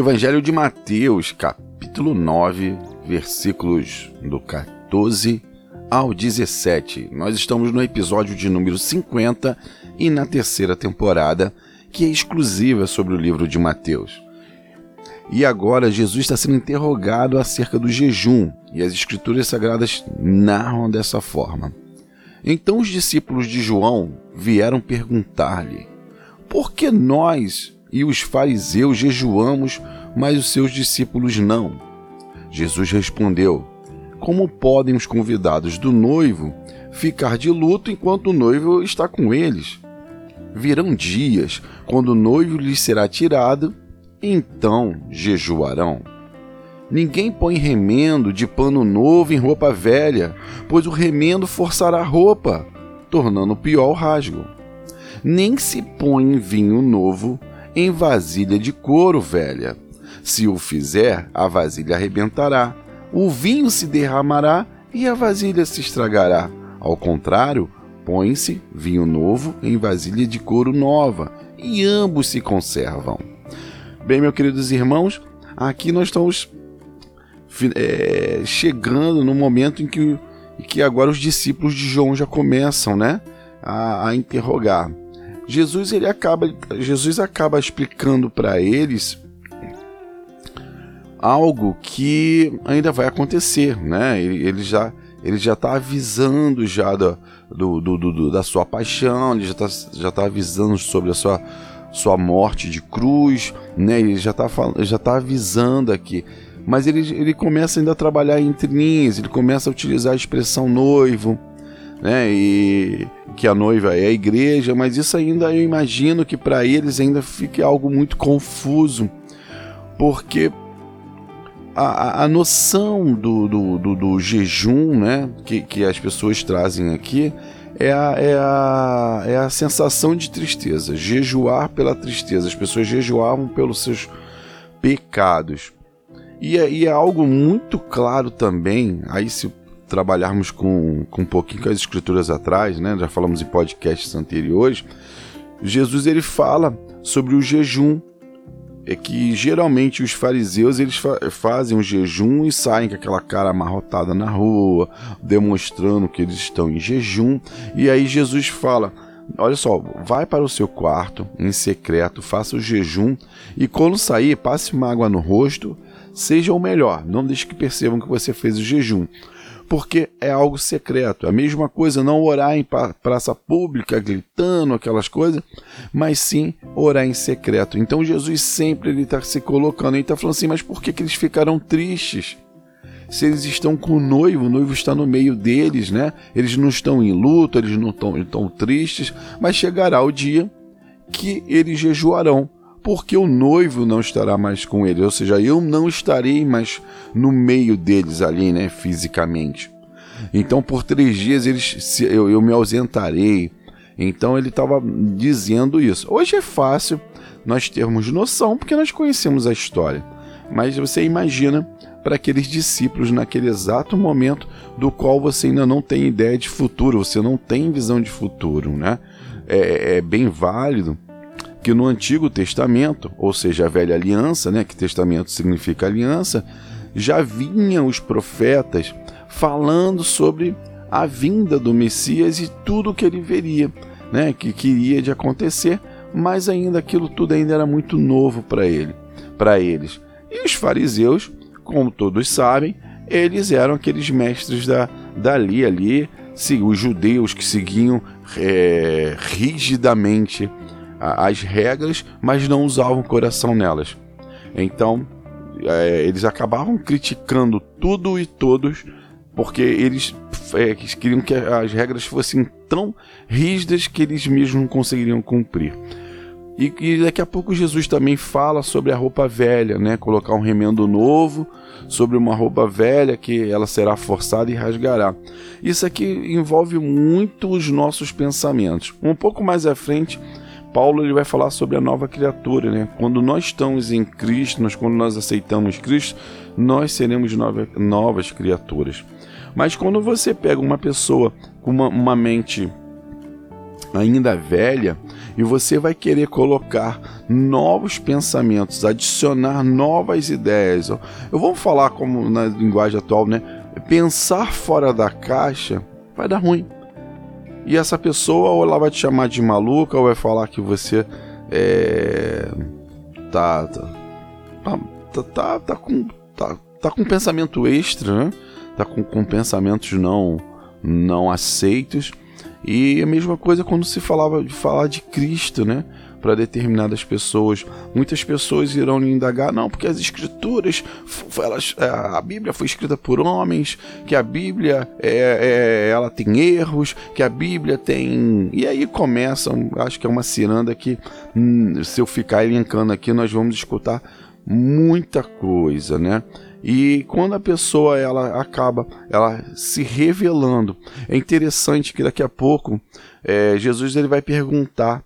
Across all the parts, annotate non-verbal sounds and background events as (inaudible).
Evangelho de Mateus, capítulo 9, versículos do 14 ao 17. Nós estamos no episódio de número 50 e na terceira temporada, que é exclusiva sobre o livro de Mateus. E agora Jesus está sendo interrogado acerca do jejum, e as Escrituras Sagradas narram dessa forma. Então os discípulos de João vieram perguntar-lhe: Por que nós e os fariseus jejuamos, mas os seus discípulos não? Jesus respondeu: Como podem os convidados do noivo ficar de luto enquanto o noivo está com eles? Virão dias quando o noivo lhes será tirado, então jejuarão. Ninguém põe remendo de pano novo em roupa velha, pois o remendo forçará a roupa, tornando pior o rasgo. Nem se põe vinho novo em vasilha de couro velha. Se o fizer, a vasilha arrebentará, o vinho se derramará e a vasilha se estragará. Ao contrário, põe-se vinho novo em vasilha de couro nova, e ambos se conservam. Bem, meus queridos irmãos, aqui nós estamos é, chegando no momento em que, que agora os discípulos de João já começam né, a, a interrogar. Jesus ele acaba, Jesus acaba explicando para eles algo que ainda vai acontecer, né? Ele, ele já ele já está avisando já do, do, do, do, da sua paixão, ele já está já tá avisando sobre a sua, sua morte de cruz, né? Ele já está já tá avisando aqui. Mas ele, ele começa ainda a trabalhar entre linhas, ele começa a utilizar a expressão noivo, né? E que a noiva é a igreja, mas isso ainda eu imagino que para eles ainda fique algo muito confuso, porque a, a noção do, do, do, do, jejum, né, que, que as pessoas trazem aqui, é a, é, a, é a sensação de tristeza, jejuar pela tristeza. As pessoas jejuavam pelos seus pecados. E é, e é algo muito claro também, aí se trabalharmos com, com um pouquinho com as escrituras atrás, né? Já falamos em podcasts anteriores. Jesus ele fala sobre o jejum. É que geralmente os fariseus eles fa fazem um jejum e saem com aquela cara amarrotada na rua, demonstrando que eles estão em jejum. E aí Jesus fala: Olha só, vai para o seu quarto em secreto, faça o jejum e quando sair, passe uma água no rosto, seja o melhor, não deixe que percebam que você fez o jejum porque é algo secreto. A mesma coisa não orar em praça pública, gritando aquelas coisas, mas sim orar em secreto. Então Jesus sempre ele está se colocando, ele está falando assim, mas por que, que eles ficaram tristes? Se eles estão com o noivo, o noivo está no meio deles, né? Eles não estão em luto, eles não estão, estão tristes, mas chegará o dia que eles jejuarão porque o noivo não estará mais com eles, ou seja, eu não estarei mais no meio deles ali, né, fisicamente. Então, por três dias eles, eu, eu me ausentarei. Então, ele estava dizendo isso. Hoje é fácil nós termos noção, porque nós conhecemos a história. Mas você imagina para aqueles discípulos naquele exato momento do qual você ainda não tem ideia de futuro, você não tem visão de futuro, né? É, é bem válido que no Antigo Testamento, ou seja, a velha aliança, né, que testamento significa aliança, já vinham os profetas falando sobre a vinda do Messias e tudo o que ele veria, né, que queria de acontecer, mas ainda aquilo tudo ainda era muito novo para ele, para eles. E os fariseus, como todos sabem, eles eram aqueles mestres da, dali ali, os judeus que seguiam é, rigidamente as regras, mas não usavam coração nelas. Então, é, eles acabavam criticando tudo e todos porque eles é, queriam que as regras fossem tão rígidas que eles mesmos não conseguiriam cumprir. E, e, daqui a pouco Jesus também fala sobre a roupa velha, né? Colocar um remendo novo sobre uma roupa velha que ela será forçada e rasgará. Isso aqui envolve muito os nossos pensamentos. Um pouco mais à frente, Paulo ele vai falar sobre a nova criatura, né? Quando nós estamos em Cristo, nós, quando nós aceitamos Cristo, nós seremos nova, novas criaturas. Mas quando você pega uma pessoa com uma, uma mente ainda velha e você vai querer colocar novos pensamentos, adicionar novas ideias. Eu vou falar como na linguagem atual, né? Pensar fora da caixa vai dar ruim. E essa pessoa ou ela vai te chamar de maluca ou vai falar que você é, tá, tá, tá, tá, tá com tá, tá com pensamento extra, né? Tá com, com pensamentos não não aceitos e a mesma coisa quando se falava de falar de Cristo, né? Para determinadas pessoas. Muitas pessoas irão lhe indagar, não, porque as escrituras, elas, é, a Bíblia foi escrita por homens, que a Bíblia é, é, ela tem erros, que a Bíblia tem. E aí começam, acho que é uma ciranda que, hum, se eu ficar elencando aqui, nós vamos escutar muita coisa, né? E quando a pessoa ela acaba ela se revelando, é interessante que daqui a pouco é, Jesus ele vai perguntar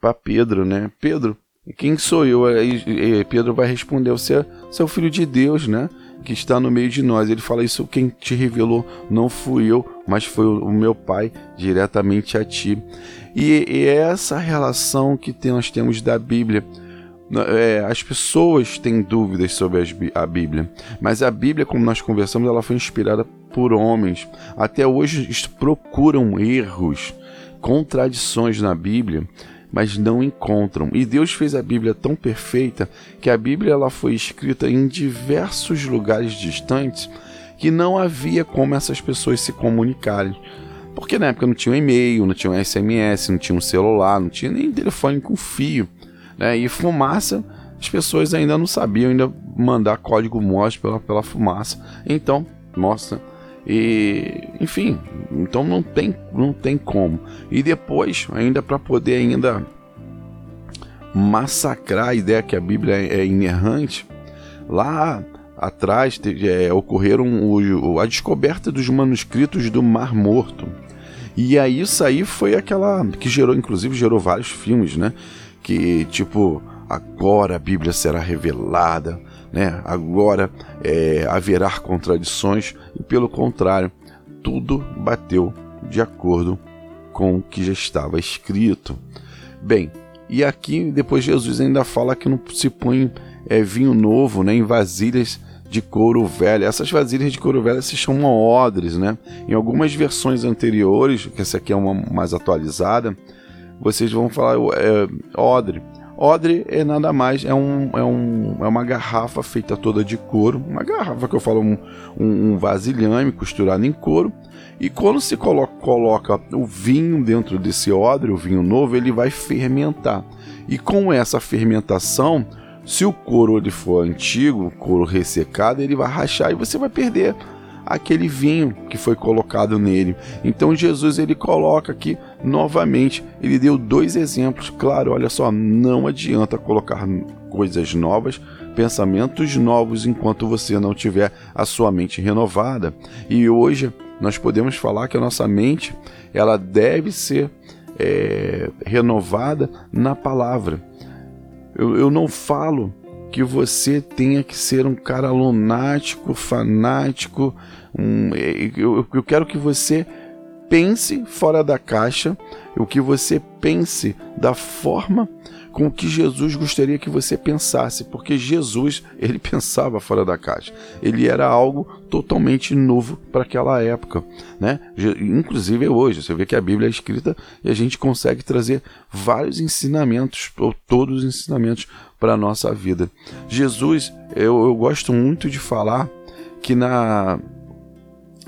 para Pedro, né? Pedro, quem sou eu? Aí Pedro vai responder: Você, é, você é o filho de Deus, né? Que está no meio de nós. Ele fala: Isso quem te revelou não fui eu, mas foi o meu Pai diretamente a ti. E, e é essa relação que nós temos da Bíblia é, as pessoas têm dúvidas sobre a Bíblia, mas a Bíblia, como nós conversamos, ela foi inspirada por homens. Até hoje procuram erros, contradições na Bíblia, mas não encontram. E Deus fez a Bíblia tão perfeita que a Bíblia ela foi escrita em diversos lugares distantes que não havia como essas pessoas se comunicarem. Porque na época não tinha um e-mail, não tinha um SMS, não tinha um celular, não tinha nem telefone com fio. Né? E fumaça, as pessoas ainda não sabiam ainda mandar código Morse pela, pela fumaça. Então, mostra. E, enfim, então não tem, não tem como. E depois, ainda para poder ainda massacrar a ideia que a Bíblia é, é inerrante, lá atrás é, ocorreram o, a descoberta dos manuscritos do Mar Morto. E aí isso aí foi aquela que gerou, inclusive gerou vários filmes, né? que tipo agora a Bíblia será revelada, né? Agora é, haverá contradições e pelo contrário tudo bateu de acordo com o que já estava escrito. Bem, e aqui depois Jesus ainda fala que não se põe é, vinho novo, né, em vasilhas de couro velho. Essas vasilhas de couro velho se chamam odres, né? Em algumas versões anteriores, que essa aqui é uma mais atualizada, vocês vão falar é, odre. Odre é nada mais, é, um, é, um, é uma garrafa feita toda de couro, uma garrafa que eu falo, um, um, um vasilhame costurado em couro. E quando se coloca, coloca o vinho dentro desse odre, o vinho novo, ele vai fermentar. E com essa fermentação, se o couro ele for antigo, couro ressecado, ele vai rachar e você vai perder aquele vinho que foi colocado nele. Então Jesus ele coloca aqui novamente, ele deu dois exemplos. Claro, olha só, não adianta colocar coisas novas, pensamentos novos enquanto você não tiver a sua mente renovada. E hoje nós podemos falar que a nossa mente ela deve ser é, renovada na palavra. Eu, eu não falo que você tenha que ser um cara lunático, fanático. Um, eu, eu quero que você pense fora da caixa, o que você pense da forma com que Jesus gostaria que você pensasse, porque Jesus, (laughs) ele pensava fora da caixa. Ele era algo totalmente novo para aquela época, né? Inclusive hoje, você vê que a Bíblia é escrita e a gente consegue trazer vários ensinamentos, ou todos os ensinamentos para a nossa vida. Jesus, eu, eu gosto muito de falar que na,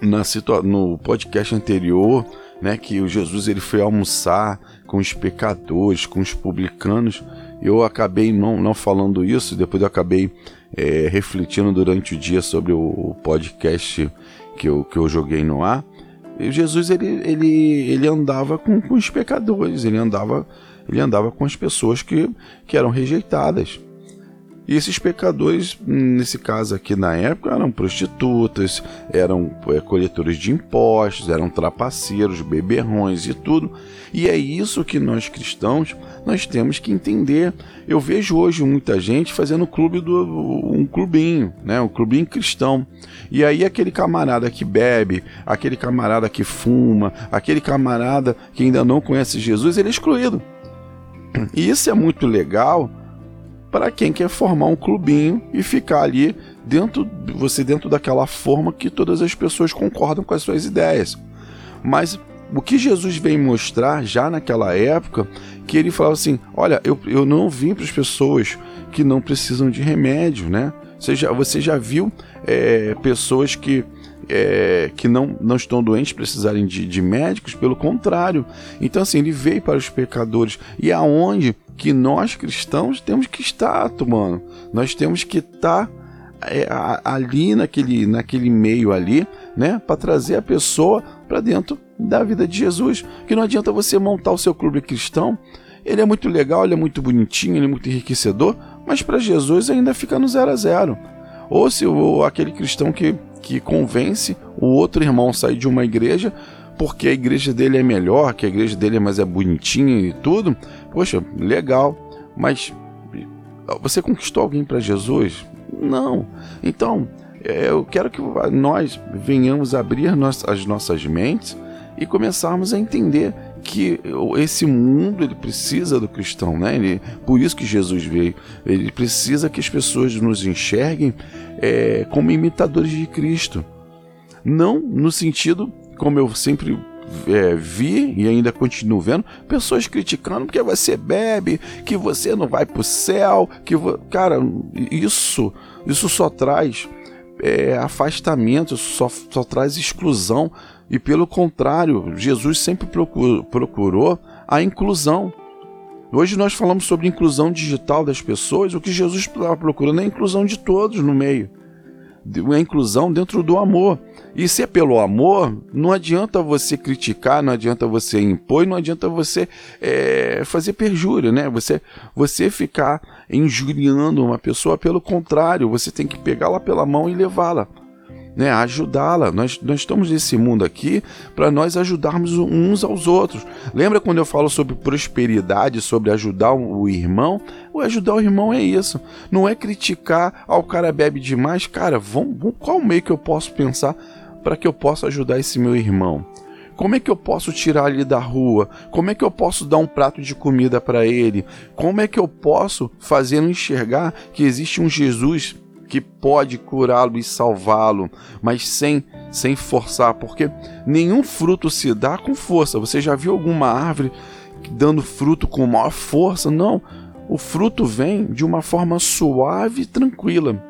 na no podcast anterior, né, que o Jesus ele foi almoçar com os pecadores, com os publicanos. Eu acabei não, não falando isso, depois eu acabei é, refletindo durante o dia sobre o podcast que eu, que eu joguei no ar. E Jesus ele, ele, ele andava com, com os pecadores, ele andava ele andava com as pessoas que, que eram rejeitadas. E esses pecadores, nesse caso aqui na época, eram prostitutas, eram é, coletores de impostos, eram trapaceiros, beberrões e tudo. E é isso que nós cristãos nós temos que entender. Eu vejo hoje muita gente fazendo clube do um clubinho, né, um clubinho cristão. E aí aquele camarada que bebe, aquele camarada que fuma, aquele camarada que ainda não conhece Jesus, ele é excluído. E isso é muito legal para quem quer formar um clubinho e ficar ali dentro você dentro daquela forma que todas as pessoas concordam com as suas ideias. Mas o que Jesus vem mostrar já naquela época, que ele falava assim: olha, eu, eu não vim para as pessoas que não precisam de remédio, né? Você já, você já viu é, pessoas que, é, que não, não estão doentes precisarem de, de médicos? Pelo contrário. Então, assim, ele veio para os pecadores. E aonde que nós cristãos temos que estar, mano? Nós temos que estar é, ali naquele, naquele meio ali, né? Para trazer a pessoa para dentro da vida de Jesus. Que não adianta você montar o seu clube cristão. Ele é muito legal, ele é muito bonitinho, ele é muito enriquecedor, mas para Jesus ainda fica no zero a zero. Ou se ou aquele cristão que, que convence o outro irmão a sair de uma igreja porque a igreja dele é melhor, que a igreja dele é mais é bonitinha e tudo. Poxa, legal, mas você conquistou alguém para Jesus? Não. Então, eu quero que nós venhamos abrir as nossas mentes e começarmos a entender que esse mundo ele precisa do cristão, né? Ele, por isso que Jesus veio. Ele precisa que as pessoas nos enxerguem é, como imitadores de Cristo, não no sentido como eu sempre é, vi e ainda continuo vendo pessoas criticando porque você bebe, que você não vai para o céu, que cara isso isso só traz é, afastamento, só, só traz exclusão e pelo contrário, Jesus sempre procurou, a inclusão. Hoje nós falamos sobre inclusão digital das pessoas, o que Jesus estava procurando é a inclusão de todos no meio. A inclusão dentro do amor. E se é pelo amor, não adianta você criticar, não adianta você impor, não adianta você é, fazer perjúria, né? Você, você ficar injuriando uma pessoa, pelo contrário, você tem que pegá-la pela mão e levá-la né, ajudá-la. Nós, nós estamos nesse mundo aqui para nós ajudarmos uns aos outros. Lembra quando eu falo sobre prosperidade, sobre ajudar o irmão? O ajudar o irmão é isso. Não é criticar, ah, o cara bebe demais. Cara, vamos, qual meio que eu posso pensar para que eu possa ajudar esse meu irmão? Como é que eu posso tirar ele da rua? Como é que eu posso dar um prato de comida para ele? Como é que eu posso fazê-lo enxergar que existe um Jesus que pode curá-lo e salvá-lo, mas sem sem forçar, porque nenhum fruto se dá com força. Você já viu alguma árvore dando fruto com maior força? Não. O fruto vem de uma forma suave e tranquila.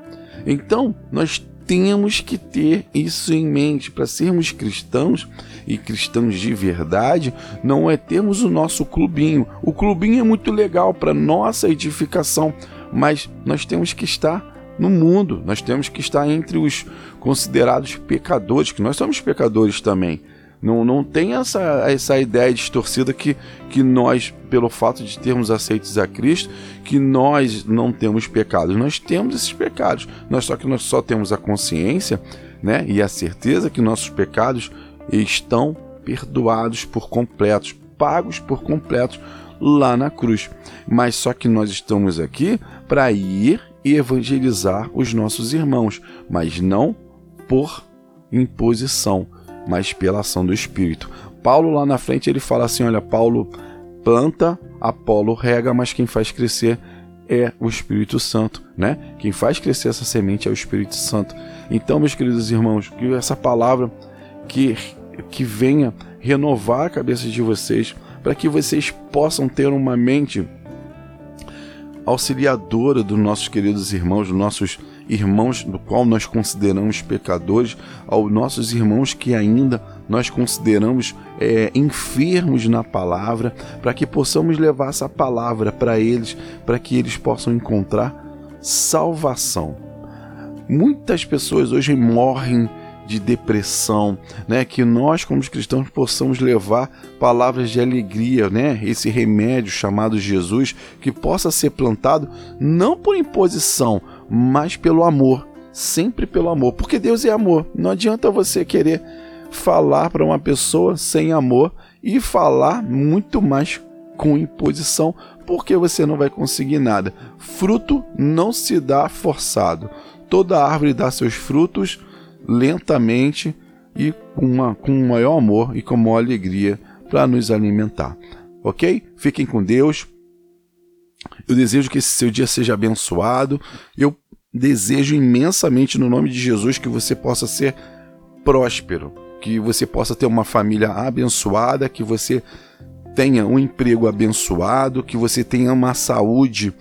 Então, nós temos que ter isso em mente para sermos cristãos e cristãos de verdade, não é termos o nosso clubinho. O clubinho é muito legal para nossa edificação, mas nós temos que estar no mundo. Nós temos que estar entre os considerados pecadores, que nós somos pecadores também. Não, não tem essa, essa ideia distorcida que, que nós, pelo fato de termos aceitos a Cristo, que nós não temos pecados. Nós temos esses pecados. Nós só que nós só temos a consciência né, e a certeza que nossos pecados estão perdoados por completos, pagos por completos lá na cruz. Mas só que nós estamos aqui para ir e evangelizar os nossos irmãos, mas não por imposição, mas pela ação do Espírito. Paulo lá na frente ele fala assim: olha, Paulo planta, Apolo rega, mas quem faz crescer é o Espírito Santo, né? Quem faz crescer essa semente é o Espírito Santo. Então, meus queridos irmãos, que essa palavra que que venha renovar a cabeça de vocês, para que vocês possam ter uma mente auxiliadora dos nossos queridos irmãos, dos nossos irmãos do qual nós consideramos pecadores, aos nossos irmãos que ainda nós consideramos é, enfermos na palavra, para que possamos levar essa palavra para eles, para que eles possam encontrar salvação. Muitas pessoas hoje morrem de depressão, né? Que nós como cristãos possamos levar palavras de alegria, né? Esse remédio chamado Jesus que possa ser plantado não por imposição, mas pelo amor, sempre pelo amor, porque Deus é amor. Não adianta você querer falar para uma pessoa sem amor e falar muito mais com imposição, porque você não vai conseguir nada. Fruto não se dá forçado. Toda árvore dá seus frutos lentamente e com, uma, com maior amor e com maior alegria para nos alimentar. Ok? Fiquem com Deus. Eu desejo que esse seu dia seja abençoado. Eu desejo imensamente, no nome de Jesus, que você possa ser próspero, que você possa ter uma família abençoada, que você tenha um emprego abençoado, que você tenha uma saúde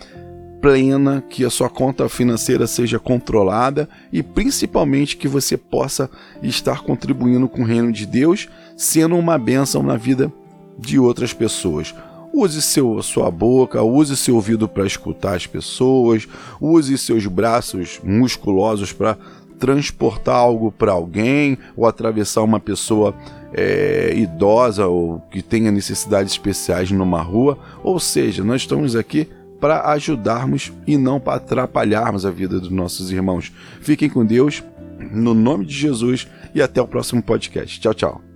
plena, que a sua conta financeira seja controlada e principalmente que você possa estar contribuindo com o reino de Deus, sendo uma bênção na vida de outras pessoas. Use seu, sua boca, use seu ouvido para escutar as pessoas, use seus braços musculosos para transportar algo para alguém ou atravessar uma pessoa é, idosa ou que tenha necessidades especiais numa rua. Ou seja, nós estamos aqui para ajudarmos e não para atrapalharmos a vida dos nossos irmãos. Fiquem com Deus, no nome de Jesus e até o próximo podcast. Tchau, tchau.